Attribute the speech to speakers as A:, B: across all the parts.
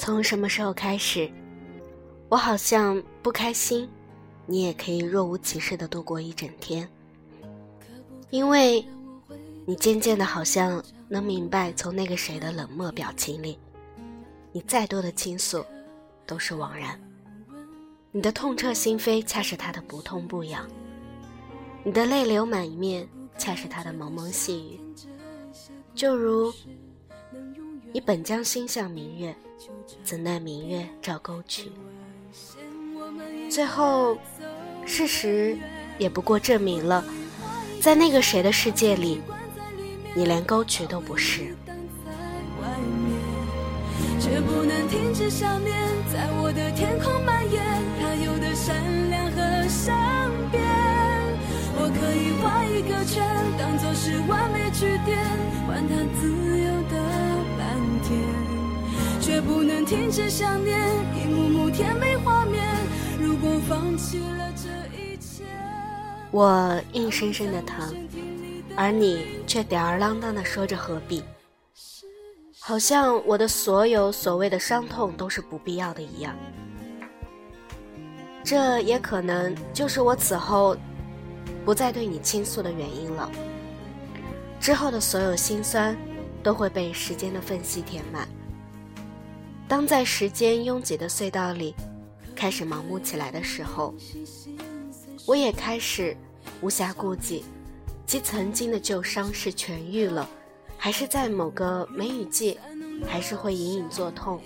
A: 从什么时候开始，我好像不开心，你也可以若无其事的度过一整天，因为，你渐渐的好像能明白，从那个谁的冷漠表情里，你再多的倾诉，都是枉然。你的痛彻心扉，恰是他的不痛不痒；你的泪流满面，恰是他的蒙蒙细雨。就如，你本将心向明月。怎奈明月照沟渠，最后，事实也不过证明了，在那个谁的世界里，你连沟渠都不是。却不能停止想念，在我的天空蔓延，它有的善良和善变。我可以画一个圈，当作是完美句点，换它自由却不能停止想念一幕幕甜美画面。如果放弃了这一切我硬生生的疼而你却吊儿郎当的说着何必？好像我的所有所谓的伤痛都是不必要的一样。这也可能就是我此后不再对你倾诉的原因了。之后的所有心酸都会被时间的缝隙填满。当在时间拥挤的隧道里，开始盲目起来的时候，我也开始无暇顾及，即曾经的旧伤是痊愈了，还是在某个梅雨季，还是会隐隐作痛。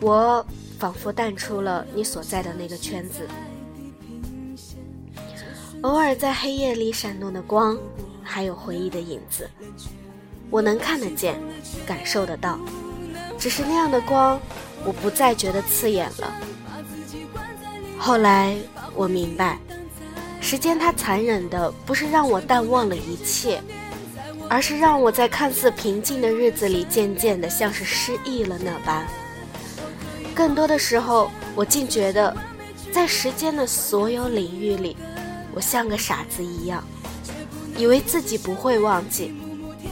A: 我仿佛淡出了你所在的那个圈子，偶尔在黑夜里闪动的光，还有回忆的影子，我能看得见，感受得到。只是那样的光，我不再觉得刺眼了。后来我明白，时间它残忍的不是让我淡忘了一切，而是让我在看似平静的日子里，渐渐的像是失忆了那般。更多的时候，我竟觉得，在时间的所有领域里，我像个傻子一样，以为自己不会忘记，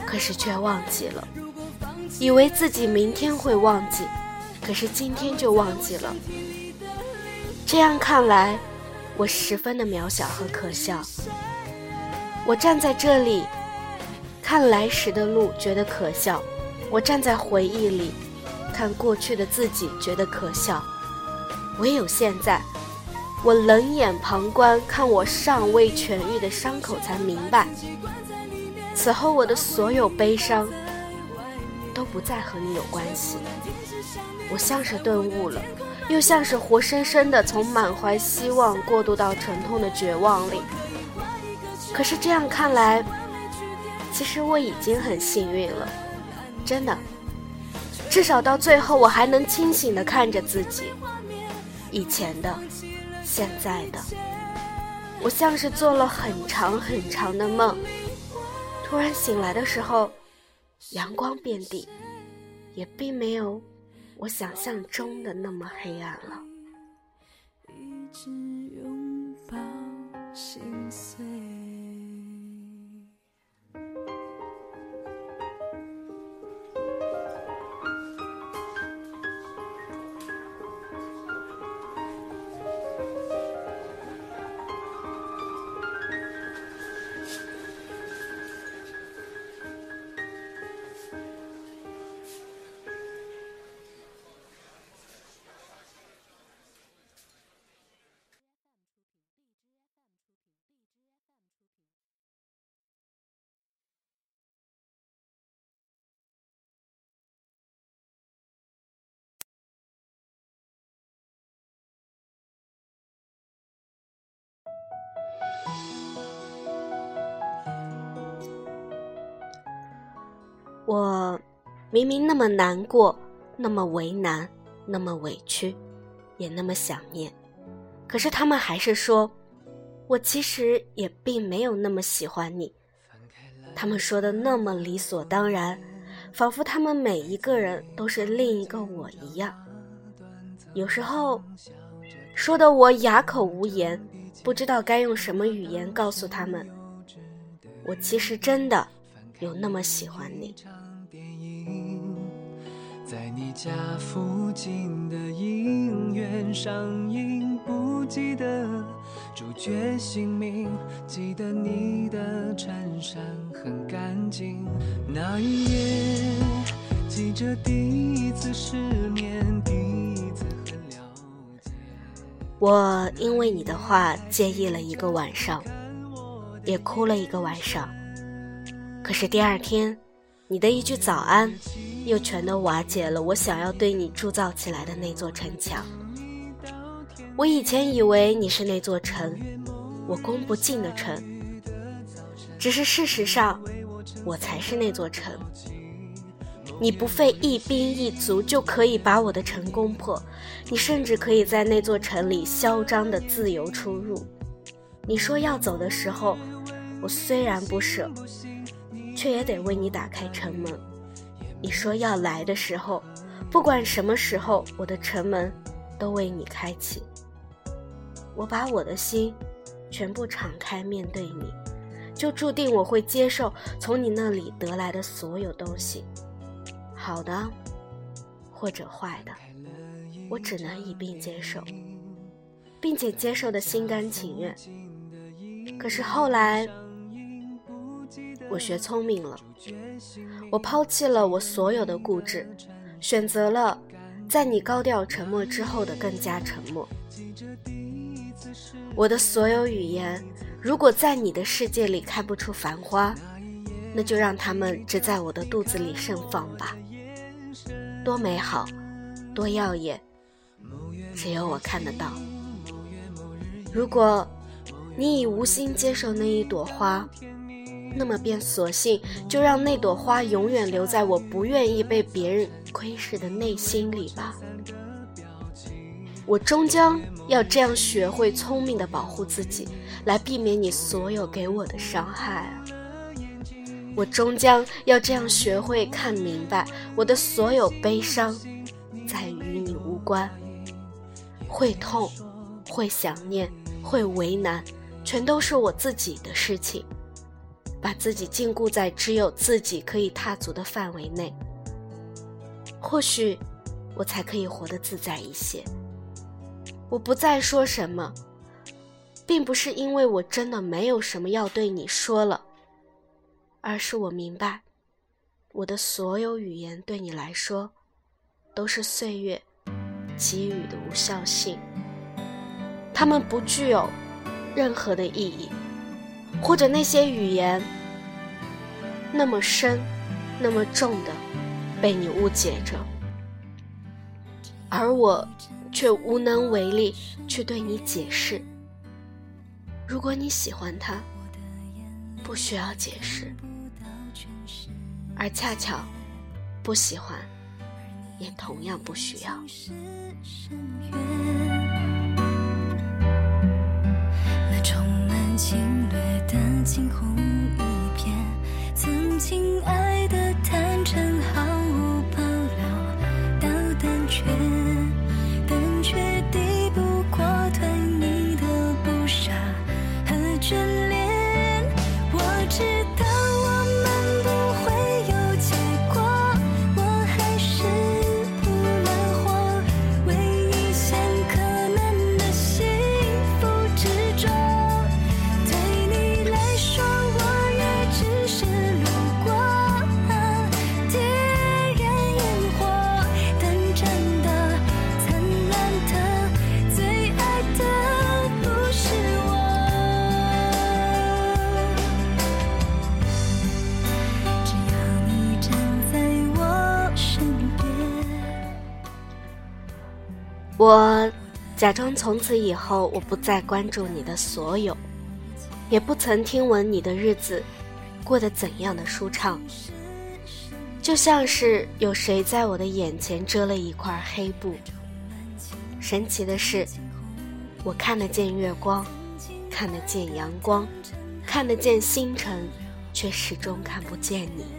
A: 可是却忘记了。以为自己明天会忘记，可是今天就忘记了。这样看来，我十分的渺小和可笑。我站在这里，看来时的路，觉得可笑；我站在回忆里，看过去的自己，觉得可笑。唯有现在，我冷眼旁观，看我尚未痊愈的伤口，才明白，此后我的所有悲伤。都不再和你有关系。我像是顿悟了，又像是活生生的从满怀希望过渡到沉痛的绝望里。可是这样看来，其实我已经很幸运了，真的。至少到最后，我还能清醒的看着自己，以前的，现在的。我像是做了很长很长的梦，突然醒来的时候。阳光遍地，也并没有我想象中的那么黑暗了。一直拥抱心碎。我明明那么难过，那么为难，那么委屈，也那么想念，可是他们还是说，我其实也并没有那么喜欢你。他们说的那么理所当然，仿佛他们每一个人都是另一个我一样。有时候，说的我哑口无言，不知道该用什么语言告诉他们，我其实真的有那么喜欢你。
B: 在你家附近的影院上映，不记得主角姓名，记得你的衬衫很干净。那一夜，记着第一次失眠，第一次很了解。
A: 我因为你的话介意了一个晚上，也哭了一个晚上。可是第二天，你的一句早安。又全都瓦解了我想要对你铸造起来的那座城墙。我以前以为你是那座城，我攻不进的城。只是事实上，我才是那座城。你不费一兵一卒就可以把我的城攻破，你甚至可以在那座城里嚣张的自由出入。你说要走的时候，我虽然不舍，却也得为你打开城门。你说要来的时候，不管什么时候，我的城门都为你开启。我把我的心全部敞开面对你，就注定我会接受从你那里得来的所有东西，好的或者坏的，我只能一并接受，并且接受的心甘情愿。可是后来。我学聪明了，我抛弃了我所有的固执，选择了在你高调沉默之后的更加沉默。我的所有语言，如果在你的世界里开不出繁花，那就让它们只在我的肚子里盛放吧。多美好，多耀眼，只有我看得到。如果你已无心接受那一朵花。那么便索性就让那朵花永远留在我不愿意被别人窥视的内心里吧。我终将要这样学会聪明的保护自己，来避免你所有给我的伤害。我终将要这样学会看明白，我的所有悲伤，在与你无关。会痛，会想念，会为难，全都是我自己的事情。把自己禁锢在只有自己可以踏足的范围内，或许我才可以活得自在一些。我不再说什么，并不是因为我真的没有什么要对你说了，而是我明白，我的所有语言对你来说，都是岁月给予的无效性，它们不具有任何的意义。或者那些语言那么深、那么重的被你误解着，而我却无能为力去对你解释。如果你喜欢他，不需要解释；而恰巧不喜欢，也同样不需要。我假装从此以后我不再关注你的所有，也不曾听闻你的日子过得怎样的舒畅，就像是有谁在我的眼前遮了一块黑布。神奇的是，我看得见月光，看得见阳光，看得见星辰，却始终看不见你。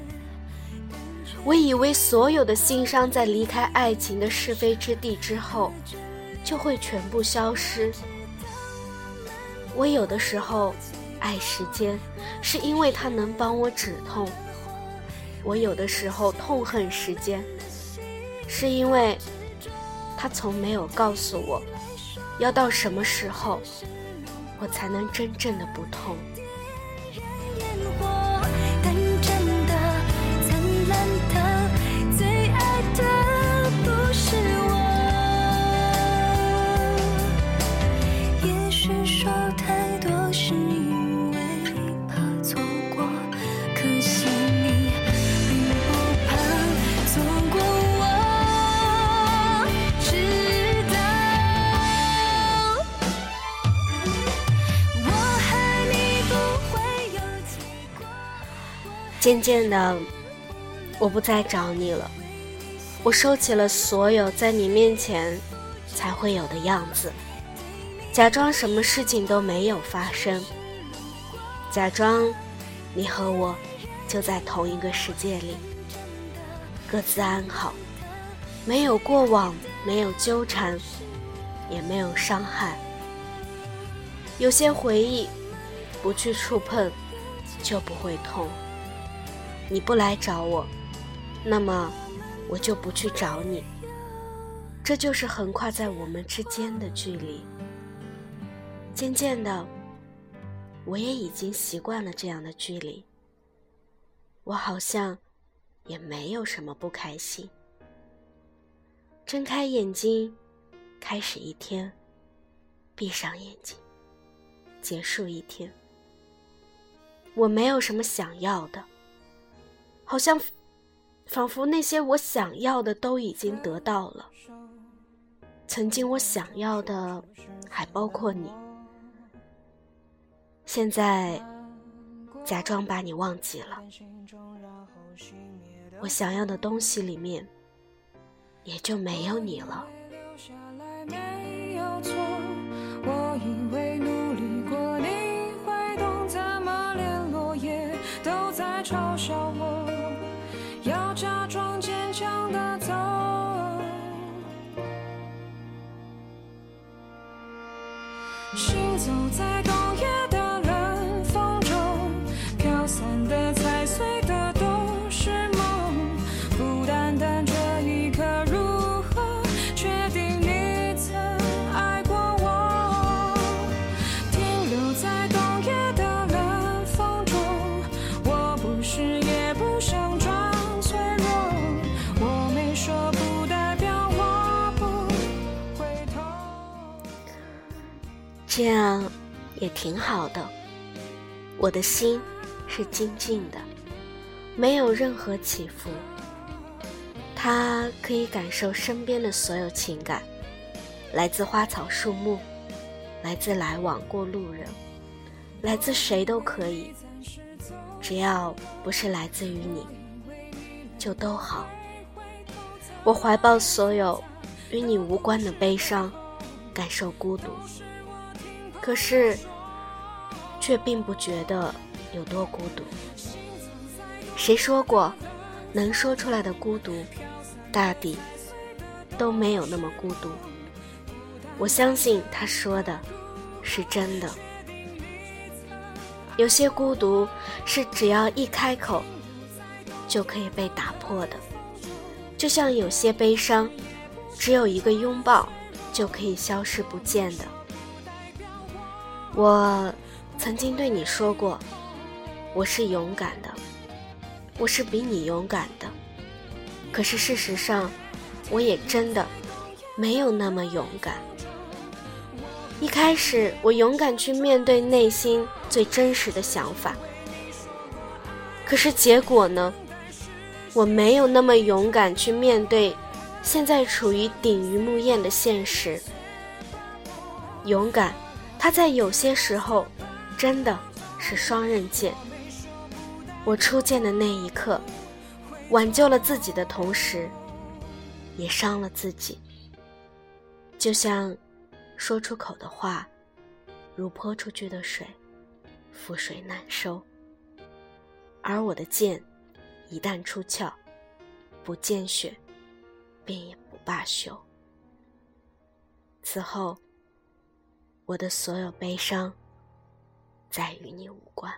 A: 我以为所有的心伤在离开爱情的是非之地之后，就会全部消失。我有的时候爱时间，是因为它能帮我止痛；我有的时候痛恨时间，是因为他从没有告诉我，要到什么时候，我才能真正的不痛。渐渐的，我不再找你了。我收起了所有在你面前才会有的样子，假装什么事情都没有发生，假装你和我就在同一个世界里，各自安好，没有过往，没有纠缠，也没有伤害。有些回忆，不去触碰，就不会痛。你不来找我，那么我就不去找你。这就是横跨在我们之间的距离。渐渐的，我也已经习惯了这样的距离。我好像也没有什么不开心。睁开眼睛，开始一天；闭上眼睛，结束一天。我没有什么想要的。好像，仿佛那些我想要的都已经得到了。曾经我想要的，还包括你。现在，假装把你忘记了。我想要的东西里面，也就没有你了。我以为努力过，你会懂怎么连落叶都在嘲笑行走在这样也挺好的。我的心是静静的，没有任何起伏。它可以感受身边的所有情感，来自花草树木，来自来往过路人，来自谁都可以，只要不是来自于你，就都好。我怀抱所有与你无关的悲伤，感受孤独。可是，却并不觉得有多孤独。谁说过，能说出来的孤独，大抵都没有那么孤独。我相信他说的是真的。有些孤独是只要一开口就可以被打破的，就像有些悲伤，只有一个拥抱就可以消失不见的。我曾经对你说过，我是勇敢的，我是比你勇敢的。可是事实上，我也真的没有那么勇敢。一开始，我勇敢去面对内心最真实的想法。可是结果呢？我没有那么勇敢去面对现在处于顶鱼木燕的现实。勇敢。它在有些时候，真的是双刃剑。我初见的那一刻，挽救了自己的同时，也伤了自己。就像说出口的话，如泼出去的水，覆水难收。而我的剑，一旦出鞘，不见血，便也不罢休。此后。我的所有悲伤，再与你无关。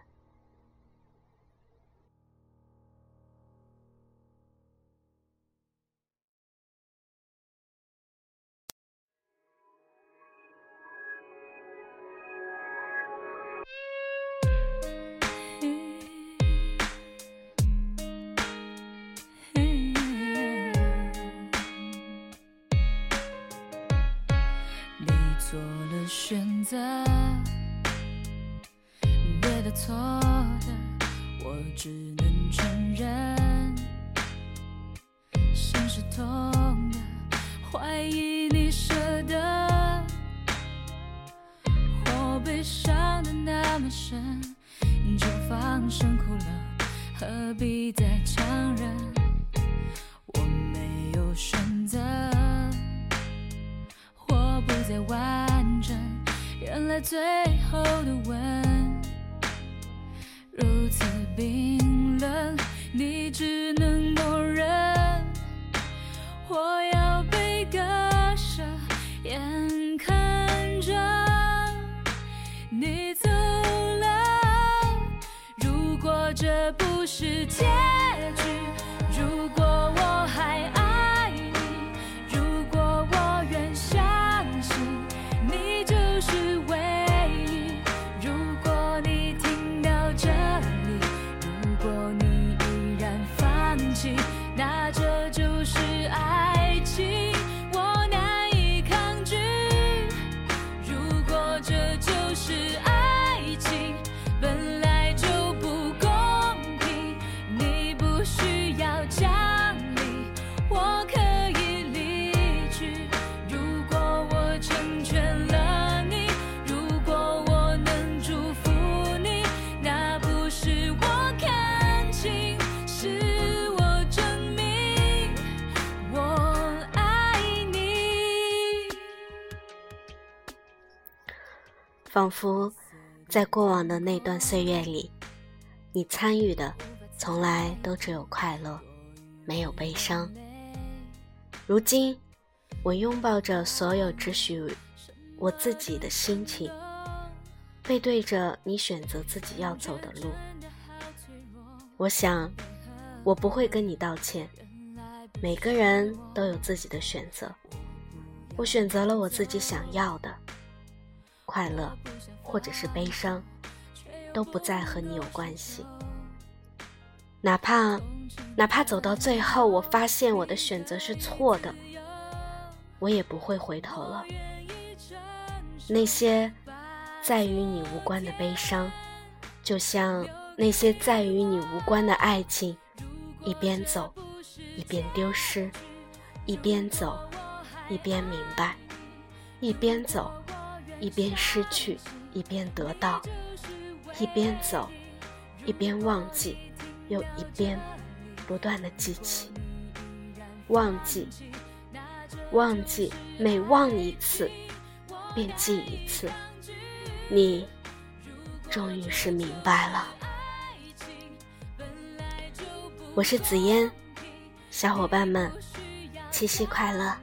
C: 做了选择，对的错的，我只能承认。心是痛的，怀疑你舍得，或被伤的那么深，就放声哭了，何必再强忍？再完整，原来最后的吻如此冰冷，你只能默认。我要被割舍，眼看着你走了。如果这不是结
A: 仿佛在过往的那段岁月里，你参与的从来都只有快乐，没有悲伤。如今，我拥抱着所有只许我自己的心情，背对着你选择自己要走的路。我想，我不会跟你道歉。每个人都有自己的选择，我选择了我自己想要的。快乐，或者是悲伤，都不再和你有关系。哪怕，哪怕走到最后，我发现我的选择是错的，我也不会回头了。那些在与你无关的悲伤，就像那些在与你无关的爱情，一边走，一边丢失；一边走，一边明白；一边走。一边失去，一边得到；一边走，一边忘记，又一边不断的记起。忘记，忘记，每忘一次，便记一次。你终于是明白了。我是紫嫣，小伙伴们，七夕快乐！